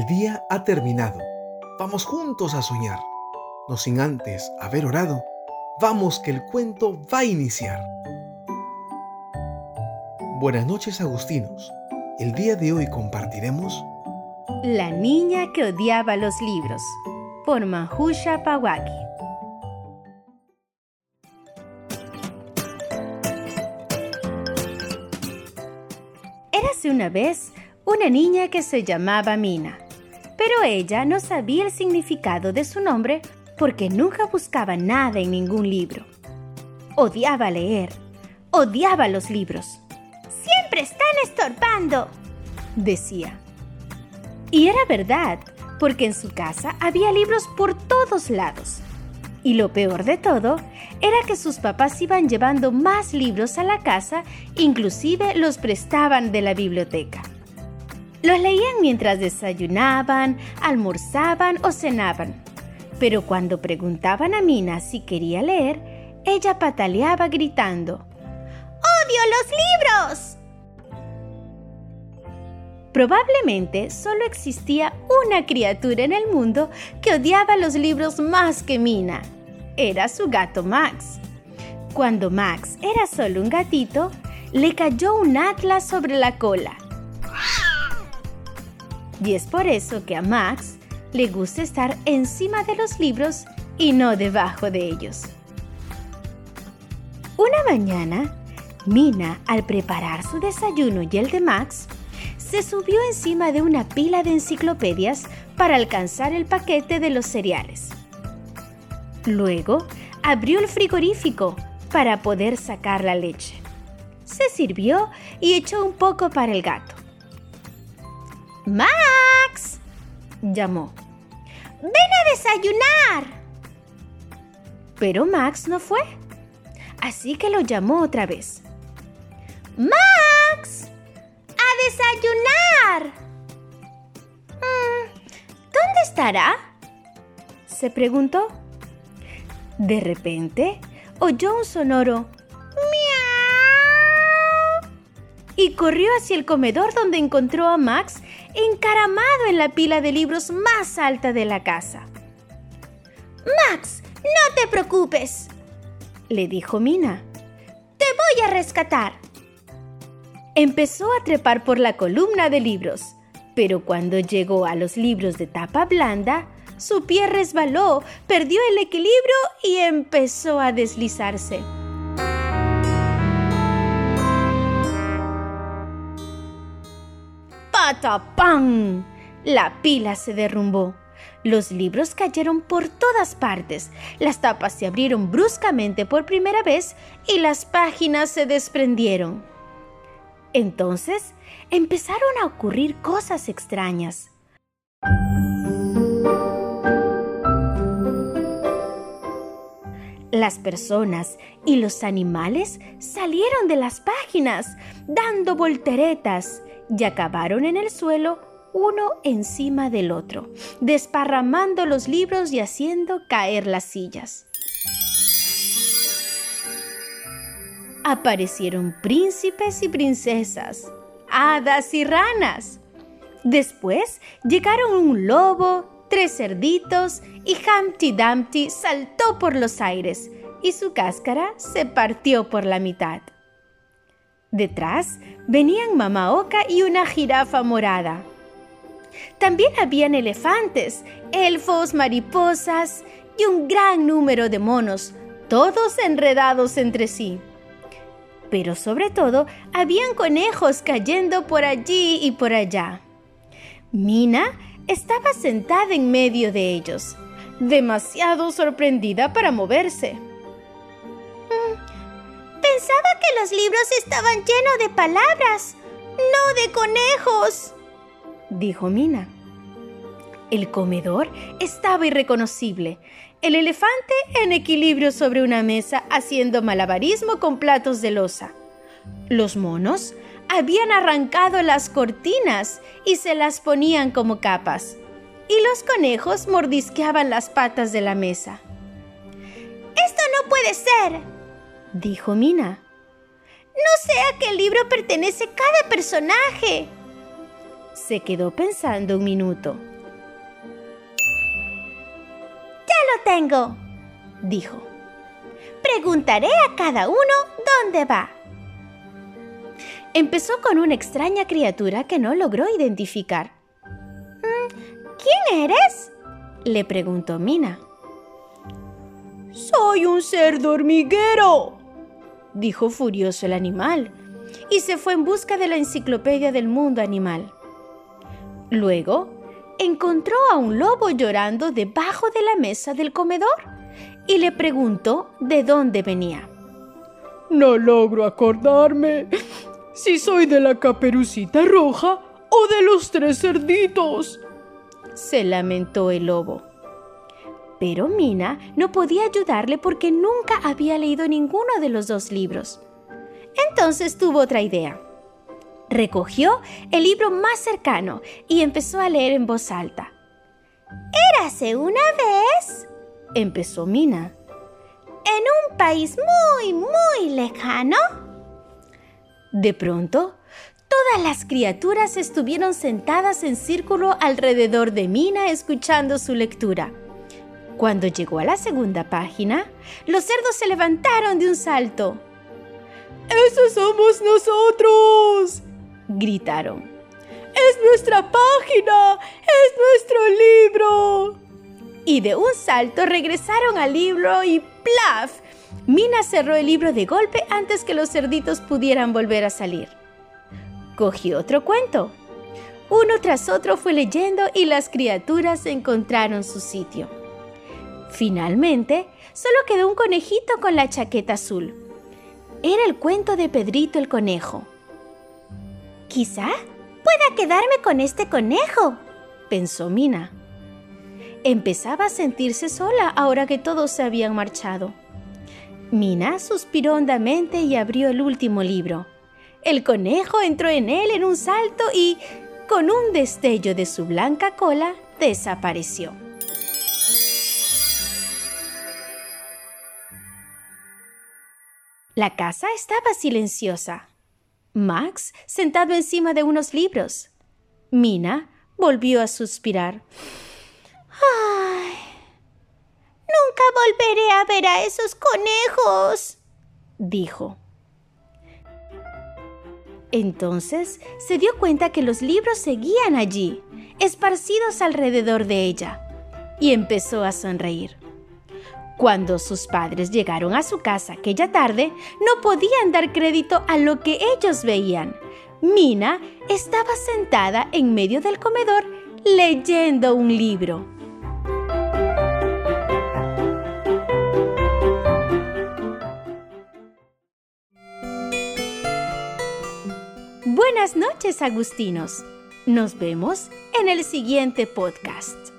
El día ha terminado. Vamos juntos a soñar. No sin antes haber orado. Vamos que el cuento va a iniciar. Buenas noches agustinos. El día de hoy compartiremos La niña que odiaba los libros por Mahusha Pawaki. Érase una vez una niña que se llamaba Mina, pero ella no sabía el significado de su nombre porque nunca buscaba nada en ningún libro. Odiaba leer, odiaba los libros. Siempre están estorbando, decía. Y era verdad, porque en su casa había libros por todos lados. Y lo peor de todo era que sus papás iban llevando más libros a la casa, inclusive los prestaban de la biblioteca. Los leían mientras desayunaban, almorzaban o cenaban. Pero cuando preguntaban a Mina si quería leer, ella pataleaba gritando, ¡Odio los libros! Probablemente solo existía una criatura en el mundo que odiaba los libros más que Mina. Era su gato Max. Cuando Max era solo un gatito, le cayó un atlas sobre la cola. Y es por eso que a Max le gusta estar encima de los libros y no debajo de ellos. Una mañana, Mina, al preparar su desayuno y el de Max, se subió encima de una pila de enciclopedias para alcanzar el paquete de los cereales. Luego abrió el frigorífico para poder sacar la leche. Se sirvió y echó un poco para el gato. ¡Max! llamó. ¡Ven a desayunar! Pero Max no fue. Así que lo llamó otra vez. ¡Max! desayunar. Mm, ¿Dónde estará? se preguntó. De repente oyó un sonoro y corrió hacia el comedor donde encontró a Max encaramado en la pila de libros más alta de la casa. Max, no te preocupes, le dijo Mina. Te voy a rescatar. Empezó a trepar por la columna de libros, pero cuando llegó a los libros de tapa blanda, su pie resbaló, perdió el equilibrio y empezó a deslizarse. ¡Patapán! La pila se derrumbó. Los libros cayeron por todas partes, las tapas se abrieron bruscamente por primera vez y las páginas se desprendieron. Entonces empezaron a ocurrir cosas extrañas. Las personas y los animales salieron de las páginas, dando volteretas, y acabaron en el suelo uno encima del otro, desparramando los libros y haciendo caer las sillas. aparecieron príncipes y princesas, hadas y ranas. Después llegaron un lobo, tres cerditos y Humpty Dumpty saltó por los aires y su cáscara se partió por la mitad. Detrás venían Mama Oca y una jirafa morada. También habían elefantes, elfos, mariposas y un gran número de monos, todos enredados entre sí pero sobre todo habían conejos cayendo por allí y por allá. Mina estaba sentada en medio de ellos, demasiado sorprendida para moverse. Pensaba que los libros estaban llenos de palabras, no de conejos, dijo Mina. El comedor estaba irreconocible el elefante en equilibrio sobre una mesa haciendo malabarismo con platos de losa. Los monos habían arrancado las cortinas y se las ponían como capas. Y los conejos mordisqueaban las patas de la mesa. Esto no puede ser, dijo Mina. No sé a qué libro pertenece cada personaje. Se quedó pensando un minuto. Ya lo tengo, dijo. Preguntaré a cada uno dónde va. Empezó con una extraña criatura que no logró identificar. Mm, ¿Quién eres? le preguntó Mina. Soy un ser hormiguero, dijo furioso el animal, y se fue en busca de la enciclopedia del mundo animal. Luego, encontró a un lobo llorando debajo de la mesa del comedor y le preguntó de dónde venía. No logro acordarme si soy de la caperucita roja o de los tres cerditos, se lamentó el lobo. Pero Mina no podía ayudarle porque nunca había leído ninguno de los dos libros. Entonces tuvo otra idea. Recogió el libro más cercano y empezó a leer en voz alta. Érase una vez, empezó Mina, en un país muy, muy lejano. De pronto, todas las criaturas estuvieron sentadas en círculo alrededor de Mina escuchando su lectura. Cuando llegó a la segunda página, los cerdos se levantaron de un salto. ¡Esos somos nosotros! gritaron. ¡Es nuestra página! ¡Es nuestro libro! Y de un salto regresaron al libro y ¡plaf! Mina cerró el libro de golpe antes que los cerditos pudieran volver a salir. Cogió otro cuento. Uno tras otro fue leyendo y las criaturas encontraron su sitio. Finalmente, solo quedó un conejito con la chaqueta azul. Era el cuento de Pedrito el conejo. Quizá pueda quedarme con este conejo, pensó Mina. Empezaba a sentirse sola ahora que todos se habían marchado. Mina suspiró hondamente y abrió el último libro. El conejo entró en él en un salto y, con un destello de su blanca cola, desapareció. La casa estaba silenciosa. Max sentado encima de unos libros. Mina volvió a suspirar. ¡Ay! Nunca volveré a ver a esos conejos, dijo. Entonces se dio cuenta que los libros seguían allí, esparcidos alrededor de ella, y empezó a sonreír. Cuando sus padres llegaron a su casa aquella tarde, no podían dar crédito a lo que ellos veían. Mina estaba sentada en medio del comedor leyendo un libro. Buenas noches, Agustinos. Nos vemos en el siguiente podcast.